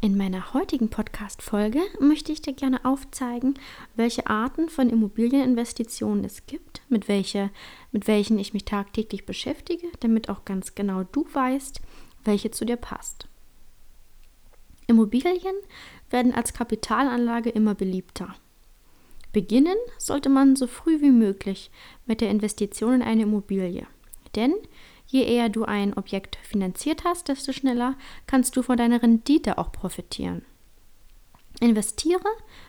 In meiner heutigen Podcast-Folge möchte ich dir gerne aufzeigen, welche Arten von Immobilieninvestitionen es gibt, mit, welche, mit welchen ich mich tagtäglich beschäftige, damit auch ganz genau du weißt, welche zu dir passt. Immobilien werden als Kapitalanlage immer beliebter. Beginnen sollte man so früh wie möglich mit der Investition in eine Immobilie. Denn Je eher du ein Objekt finanziert hast, desto schneller kannst du von deiner Rendite auch profitieren. Investiere,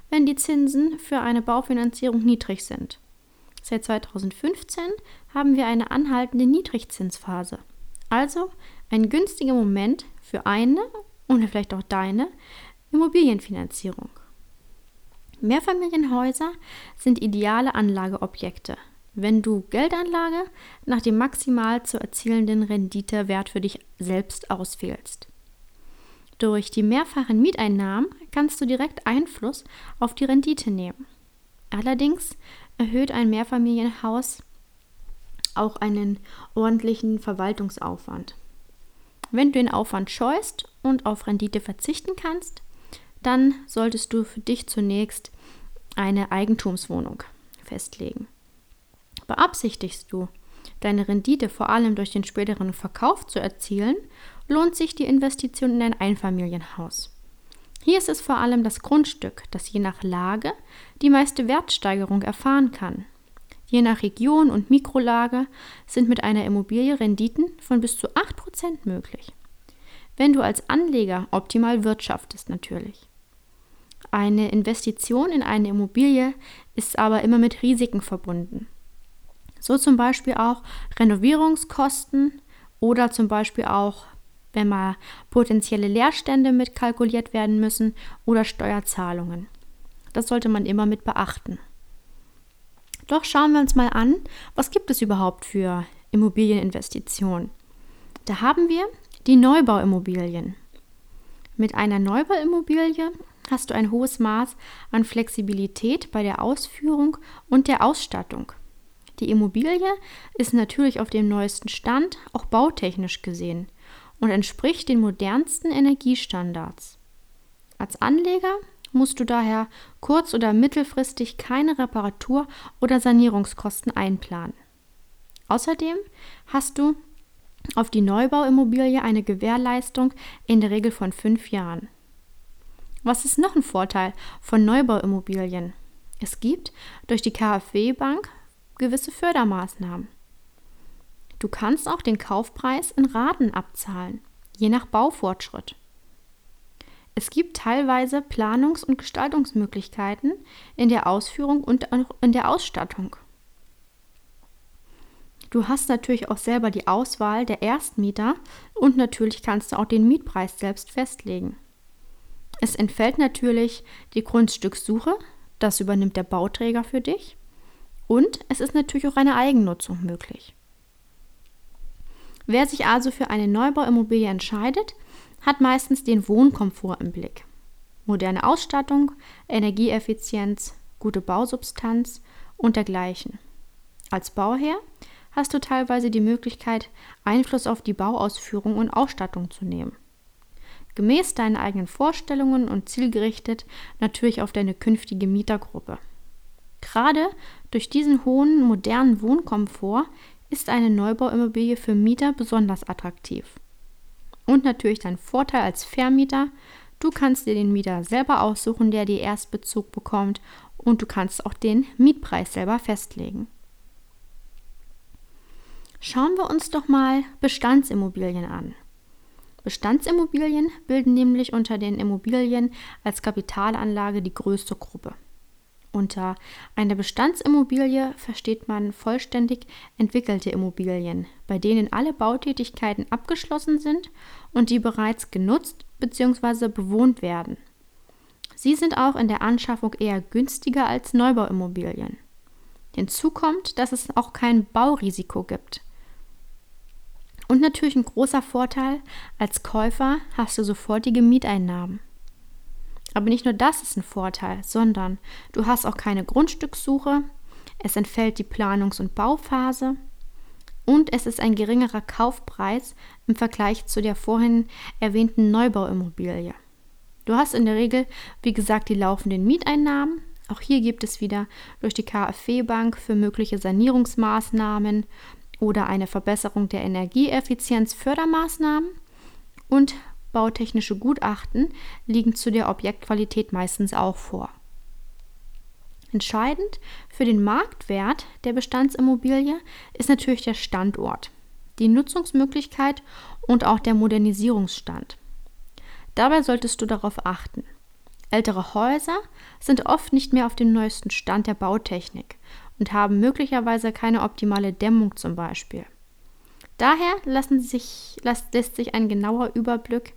wenn die Zinsen für eine Baufinanzierung niedrig sind. Seit 2015 haben wir eine anhaltende Niedrigzinsphase. Also ein günstiger Moment für eine und vielleicht auch deine Immobilienfinanzierung. Mehrfamilienhäuser sind ideale Anlageobjekte, wenn du Geldanlage nach dem maximal zu erzielenden Renditewert für dich selbst auswählst. Durch die mehrfachen Mieteinnahmen kannst du direkt Einfluss auf die Rendite nehmen. Allerdings erhöht ein Mehrfamilienhaus auch einen ordentlichen Verwaltungsaufwand. Wenn du den Aufwand scheust und auf Rendite verzichten kannst, dann solltest du für dich zunächst eine Eigentumswohnung festlegen. Beabsichtigst du, deine Rendite vor allem durch den späteren Verkauf zu erzielen, lohnt sich die Investition in ein Einfamilienhaus. Hier ist es vor allem das Grundstück, das je nach Lage die meiste Wertsteigerung erfahren kann. Je nach Region und Mikrolage sind mit einer Immobilie Renditen von bis zu 8% möglich. Wenn du als Anleger optimal wirtschaftest natürlich. Eine Investition in eine Immobilie ist aber immer mit Risiken verbunden. So zum Beispiel auch Renovierungskosten oder zum Beispiel auch, wenn mal potenzielle Leerstände mitkalkuliert werden müssen oder Steuerzahlungen. Das sollte man immer mit beachten. Doch schauen wir uns mal an, was gibt es überhaupt für Immobilieninvestitionen. Da haben wir die Neubauimmobilien. Mit einer Neubauimmobilie hast du ein hohes Maß an Flexibilität bei der Ausführung und der Ausstattung. Die Immobilie ist natürlich auf dem neuesten Stand, auch bautechnisch gesehen, und entspricht den modernsten Energiestandards. Als Anleger musst du daher kurz- oder mittelfristig keine Reparatur- oder Sanierungskosten einplanen. Außerdem hast du auf die Neubauimmobilie eine Gewährleistung in der Regel von fünf Jahren. Was ist noch ein Vorteil von Neubauimmobilien? Es gibt durch die KfW Bank gewisse Fördermaßnahmen. Du kannst auch den Kaufpreis in Raten abzahlen, je nach Baufortschritt. Es gibt teilweise Planungs- und Gestaltungsmöglichkeiten in der Ausführung und in der Ausstattung. Du hast natürlich auch selber die Auswahl der Erstmieter und natürlich kannst du auch den Mietpreis selbst festlegen. Es entfällt natürlich die Grundstückssuche, das übernimmt der Bauträger für dich. Und es ist natürlich auch eine Eigennutzung möglich. Wer sich also für eine Neubauimmobilie entscheidet, hat meistens den Wohnkomfort im Blick. Moderne Ausstattung, Energieeffizienz, gute Bausubstanz und dergleichen. Als Bauherr hast du teilweise die Möglichkeit, Einfluss auf die Bauausführung und Ausstattung zu nehmen. Gemäß deinen eigenen Vorstellungen und zielgerichtet natürlich auf deine künftige Mietergruppe. Gerade durch diesen hohen modernen Wohnkomfort ist eine Neubauimmobilie für Mieter besonders attraktiv. Und natürlich dein Vorteil als Vermieter, du kannst dir den Mieter selber aussuchen, der dir Erstbezug bekommt und du kannst auch den Mietpreis selber festlegen. Schauen wir uns doch mal Bestandsimmobilien an. Bestandsimmobilien bilden nämlich unter den Immobilien als Kapitalanlage die größte Gruppe. Unter einer Bestandsimmobilie versteht man vollständig entwickelte Immobilien, bei denen alle Bautätigkeiten abgeschlossen sind und die bereits genutzt bzw. bewohnt werden. Sie sind auch in der Anschaffung eher günstiger als Neubauimmobilien. Hinzu kommt, dass es auch kein Baurisiko gibt. Und natürlich ein großer Vorteil, als Käufer hast du sofortige Mieteinnahmen. Aber nicht nur das ist ein Vorteil, sondern du hast auch keine Grundstückssuche, es entfällt die Planungs- und Bauphase und es ist ein geringerer Kaufpreis im Vergleich zu der vorhin erwähnten Neubauimmobilie. Du hast in der Regel, wie gesagt, die laufenden Mieteinnahmen. Auch hier gibt es wieder durch die KfW-Bank für mögliche Sanierungsmaßnahmen oder eine Verbesserung der Energieeffizienz Fördermaßnahmen und bautechnische Gutachten liegen zu der Objektqualität meistens auch vor. Entscheidend für den Marktwert der Bestandsimmobilie ist natürlich der Standort, die Nutzungsmöglichkeit und auch der Modernisierungsstand. Dabei solltest du darauf achten. Ältere Häuser sind oft nicht mehr auf dem neuesten Stand der Bautechnik und haben möglicherweise keine optimale Dämmung zum Beispiel. Daher sich, lässt sich ein genauer Überblick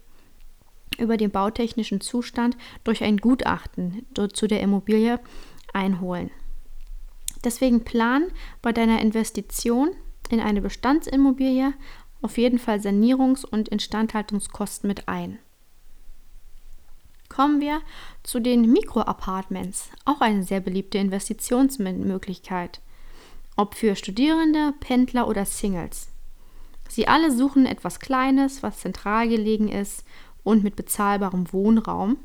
über den bautechnischen Zustand durch ein Gutachten zu der Immobilie einholen. Deswegen plan bei deiner Investition in eine Bestandsimmobilie auf jeden Fall Sanierungs- und Instandhaltungskosten mit ein. Kommen wir zu den Mikroapartments, auch eine sehr beliebte Investitionsmöglichkeit, ob für Studierende, Pendler oder Singles. Sie alle suchen etwas Kleines, was zentral gelegen ist und mit bezahlbarem Wohnraum.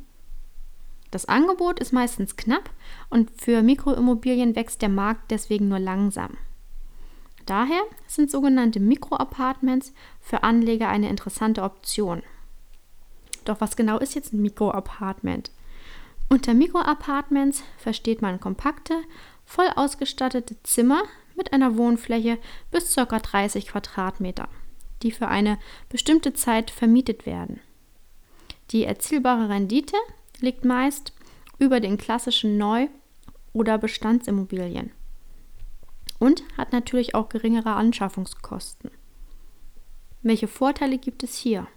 Das Angebot ist meistens knapp und für Mikroimmobilien wächst der Markt deswegen nur langsam. Daher sind sogenannte Mikroapartments für Anleger eine interessante Option. Doch was genau ist jetzt ein Mikroapartment? Unter Mikroapartments versteht man kompakte, voll ausgestattete Zimmer mit einer Wohnfläche bis ca. 30 Quadratmeter, die für eine bestimmte Zeit vermietet werden. Die erzielbare Rendite liegt meist über den klassischen Neu- oder Bestandsimmobilien und hat natürlich auch geringere Anschaffungskosten. Welche Vorteile gibt es hier?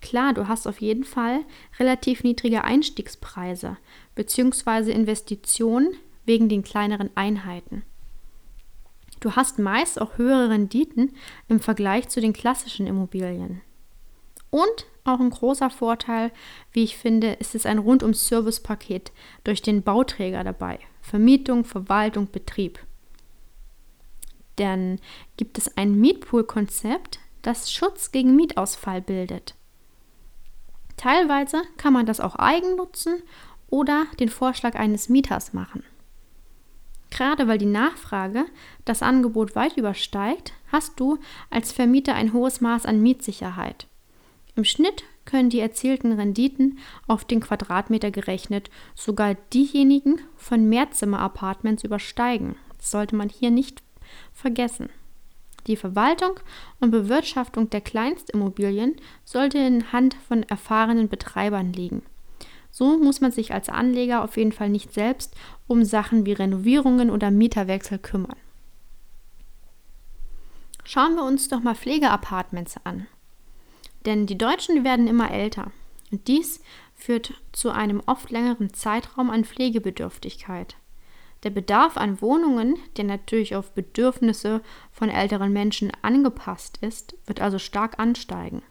Klar, du hast auf jeden Fall relativ niedrige Einstiegspreise bzw. Investitionen wegen den kleineren Einheiten. Du hast meist auch höhere Renditen im Vergleich zu den klassischen Immobilien. Und auch ein großer Vorteil, wie ich finde, ist es ein Rundum-Service-Paket durch den Bauträger dabei. Vermietung, Verwaltung, Betrieb. Dann gibt es ein Mietpool-Konzept, das Schutz gegen Mietausfall bildet. Teilweise kann man das auch eigen nutzen oder den Vorschlag eines Mieters machen. Gerade weil die Nachfrage das Angebot weit übersteigt, hast du als Vermieter ein hohes Maß an Mietsicherheit. Im Schnitt können die erzielten Renditen auf den Quadratmeter gerechnet sogar diejenigen von Mehrzimmer-Apartments übersteigen. Das sollte man hier nicht vergessen. Die Verwaltung und Bewirtschaftung der Kleinstimmobilien sollte in Hand von erfahrenen Betreibern liegen. So muss man sich als Anleger auf jeden Fall nicht selbst um Sachen wie Renovierungen oder Mieterwechsel kümmern. Schauen wir uns doch mal Pflegeapartments an. Denn die Deutschen werden immer älter. Und dies führt zu einem oft längeren Zeitraum an Pflegebedürftigkeit. Der Bedarf an Wohnungen, der natürlich auf Bedürfnisse von älteren Menschen angepasst ist, wird also stark ansteigen.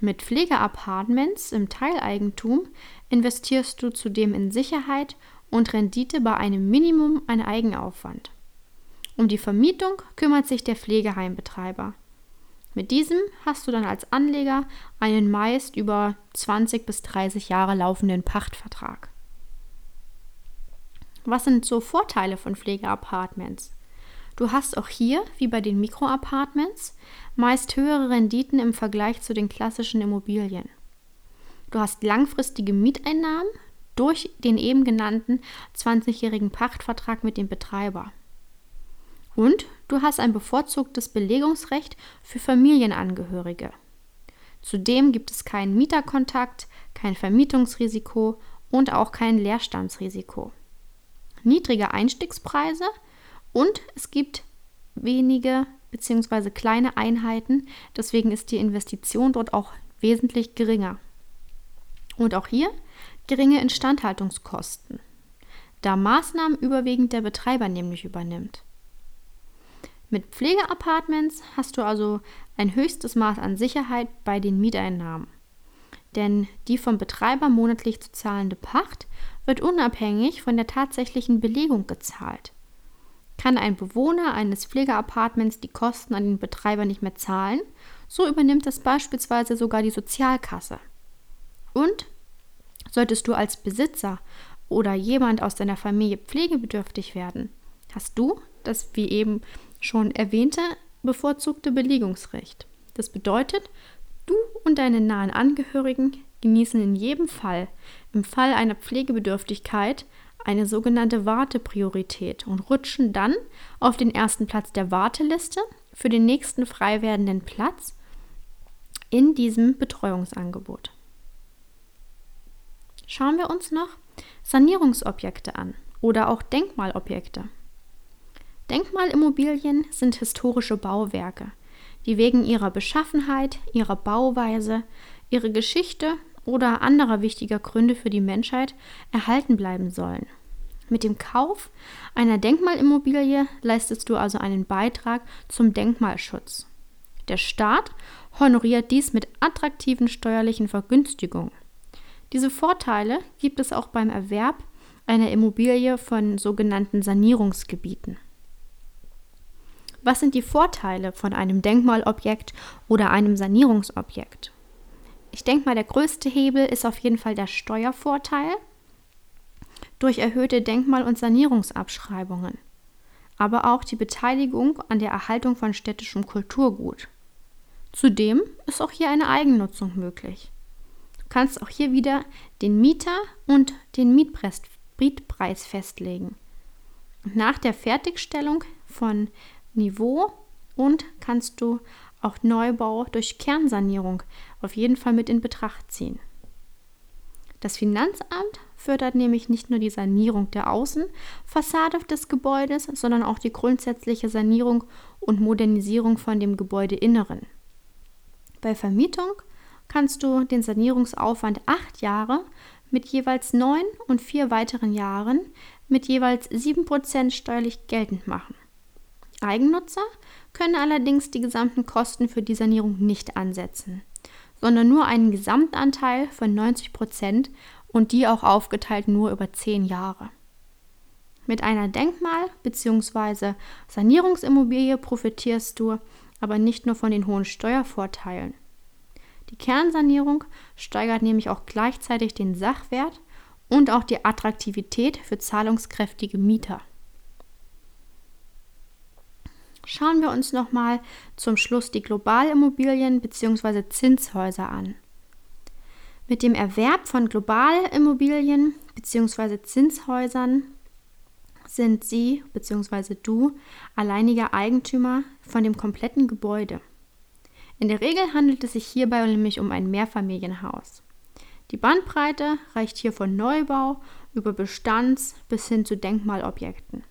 Mit Pflegeapartments im Teileigentum investierst du zudem in Sicherheit und Rendite bei einem Minimum an Eigenaufwand. Um die Vermietung kümmert sich der Pflegeheimbetreiber. Mit diesem hast du dann als Anleger einen meist über 20 bis 30 Jahre laufenden Pachtvertrag. Was sind so Vorteile von Pflegeapartments? Du hast auch hier, wie bei den Mikroapartments, meist höhere Renditen im Vergleich zu den klassischen Immobilien. Du hast langfristige Mieteinnahmen durch den eben genannten 20-jährigen Pachtvertrag mit dem Betreiber. Und du hast ein bevorzugtes Belegungsrecht für Familienangehörige. Zudem gibt es keinen Mieterkontakt, kein Vermietungsrisiko und auch kein Leerstandsrisiko. niedrige Einstiegspreise und es gibt wenige bzw. kleine Einheiten. Deswegen ist die Investition dort auch wesentlich geringer. Und auch hier geringe Instandhaltungskosten, da Maßnahmen überwiegend der Betreiber nämlich übernimmt. Mit Pflegeapartments hast du also ein höchstes Maß an Sicherheit bei den Mieteinnahmen. Denn die vom Betreiber monatlich zu zahlende Pacht wird unabhängig von der tatsächlichen Belegung gezahlt. Kann ein Bewohner eines Pflegeapartments die Kosten an den Betreiber nicht mehr zahlen, so übernimmt es beispielsweise sogar die Sozialkasse. Und solltest du als Besitzer oder jemand aus deiner Familie pflegebedürftig werden, hast du das, wie eben schon erwähnte, bevorzugte Belegungsrecht. Das bedeutet, du und deine nahen Angehörigen genießen in jedem Fall, im Fall einer Pflegebedürftigkeit, eine sogenannte Wartepriorität und rutschen dann auf den ersten Platz der Warteliste für den nächsten frei werdenden Platz in diesem Betreuungsangebot. Schauen wir uns noch Sanierungsobjekte an oder auch Denkmalobjekte. Denkmalimmobilien sind historische Bauwerke, die wegen ihrer Beschaffenheit, ihrer Bauweise, ihrer Geschichte oder anderer wichtiger Gründe für die Menschheit erhalten bleiben sollen. Mit dem Kauf einer Denkmalimmobilie leistest du also einen Beitrag zum Denkmalschutz. Der Staat honoriert dies mit attraktiven steuerlichen Vergünstigungen. Diese Vorteile gibt es auch beim Erwerb einer Immobilie von sogenannten Sanierungsgebieten. Was sind die Vorteile von einem Denkmalobjekt oder einem Sanierungsobjekt? Ich denke mal, der größte Hebel ist auf jeden Fall der Steuervorteil durch erhöhte Denkmal- und Sanierungsabschreibungen, aber auch die Beteiligung an der Erhaltung von städtischem Kulturgut. Zudem ist auch hier eine Eigennutzung möglich. Du kannst auch hier wieder den Mieter und den Mietpreis festlegen. nach der Fertigstellung von Niveau und kannst du auch Neubau durch Kernsanierung auf jeden Fall mit in Betracht ziehen. Das Finanzamt fördert nämlich nicht nur die Sanierung der Außenfassade des Gebäudes, sondern auch die grundsätzliche Sanierung und Modernisierung von dem Gebäudeinneren. Bei Vermietung kannst du den Sanierungsaufwand acht Jahre mit jeweils neun und vier weiteren Jahren mit jeweils sieben Prozent steuerlich geltend machen. Eigennutzer können allerdings die gesamten Kosten für die Sanierung nicht ansetzen, sondern nur einen Gesamtanteil von 90 Prozent und die auch aufgeteilt nur über zehn Jahre. Mit einer Denkmal- bzw. Sanierungsimmobilie profitierst du aber nicht nur von den hohen Steuervorteilen. Die Kernsanierung steigert nämlich auch gleichzeitig den Sachwert und auch die Attraktivität für zahlungskräftige Mieter. Schauen wir uns nochmal zum Schluss die Globalimmobilien bzw. Zinshäuser an. Mit dem Erwerb von Globalimmobilien bzw. Zinshäusern sind Sie bzw. du alleiniger Eigentümer von dem kompletten Gebäude. In der Regel handelt es sich hierbei nämlich um ein Mehrfamilienhaus. Die Bandbreite reicht hier von Neubau über Bestands bis hin zu Denkmalobjekten.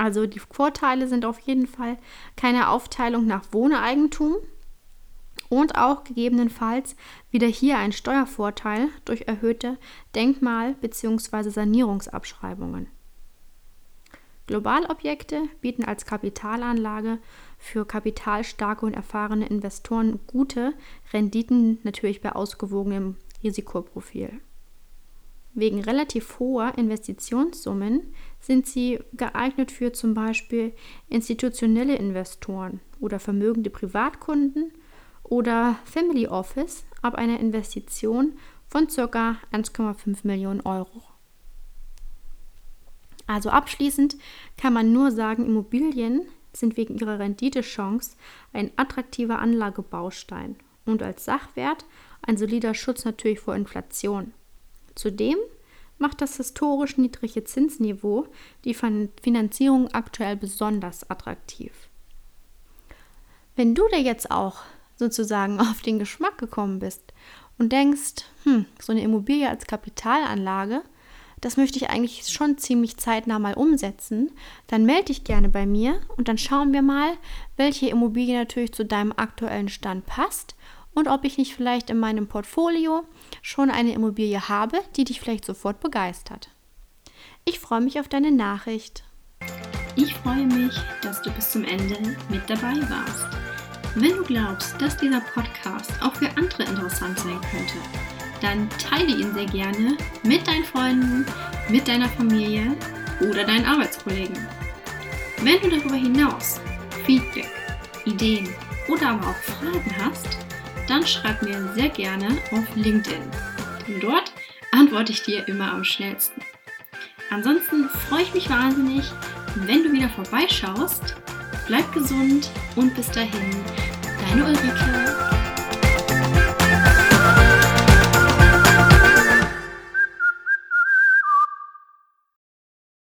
Also die Vorteile sind auf jeden Fall keine Aufteilung nach Wohneigentum und auch gegebenenfalls wieder hier ein Steuervorteil durch erhöhte Denkmal- bzw. Sanierungsabschreibungen. Globalobjekte bieten als Kapitalanlage für kapitalstarke und erfahrene Investoren gute Renditen, natürlich bei ausgewogenem Risikoprofil. Wegen relativ hoher Investitionssummen sind sie geeignet für zum Beispiel institutionelle Investoren oder vermögende Privatkunden oder Family Office ab einer Investition von ca. 1,5 Millionen Euro. Also abschließend kann man nur sagen, Immobilien sind wegen ihrer Renditechance ein attraktiver Anlagebaustein und als Sachwert ein solider Schutz natürlich vor Inflation. Zudem macht das historisch niedrige Zinsniveau die Finanzierung aktuell besonders attraktiv. Wenn du dir jetzt auch sozusagen auf den Geschmack gekommen bist und denkst, hm, so eine Immobilie als Kapitalanlage, das möchte ich eigentlich schon ziemlich zeitnah mal umsetzen, dann melde dich gerne bei mir und dann schauen wir mal, welche Immobilie natürlich zu deinem aktuellen Stand passt und ob ich nicht vielleicht in meinem Portfolio schon eine Immobilie habe, die dich vielleicht sofort begeistert. Ich freue mich auf deine Nachricht. Ich freue mich, dass du bis zum Ende mit dabei warst. Wenn du glaubst, dass dieser Podcast auch für andere interessant sein könnte, dann teile ihn sehr gerne mit deinen Freunden, mit deiner Familie oder deinen Arbeitskollegen. Wenn du darüber hinaus Feedback, Ideen oder aber auch Fragen hast, dann schreib mir sehr gerne auf LinkedIn. Denn dort antworte ich dir immer am schnellsten. Ansonsten freue ich mich wahnsinnig, wenn du wieder vorbeischaust. Bleib gesund und bis dahin, deine Ulrike.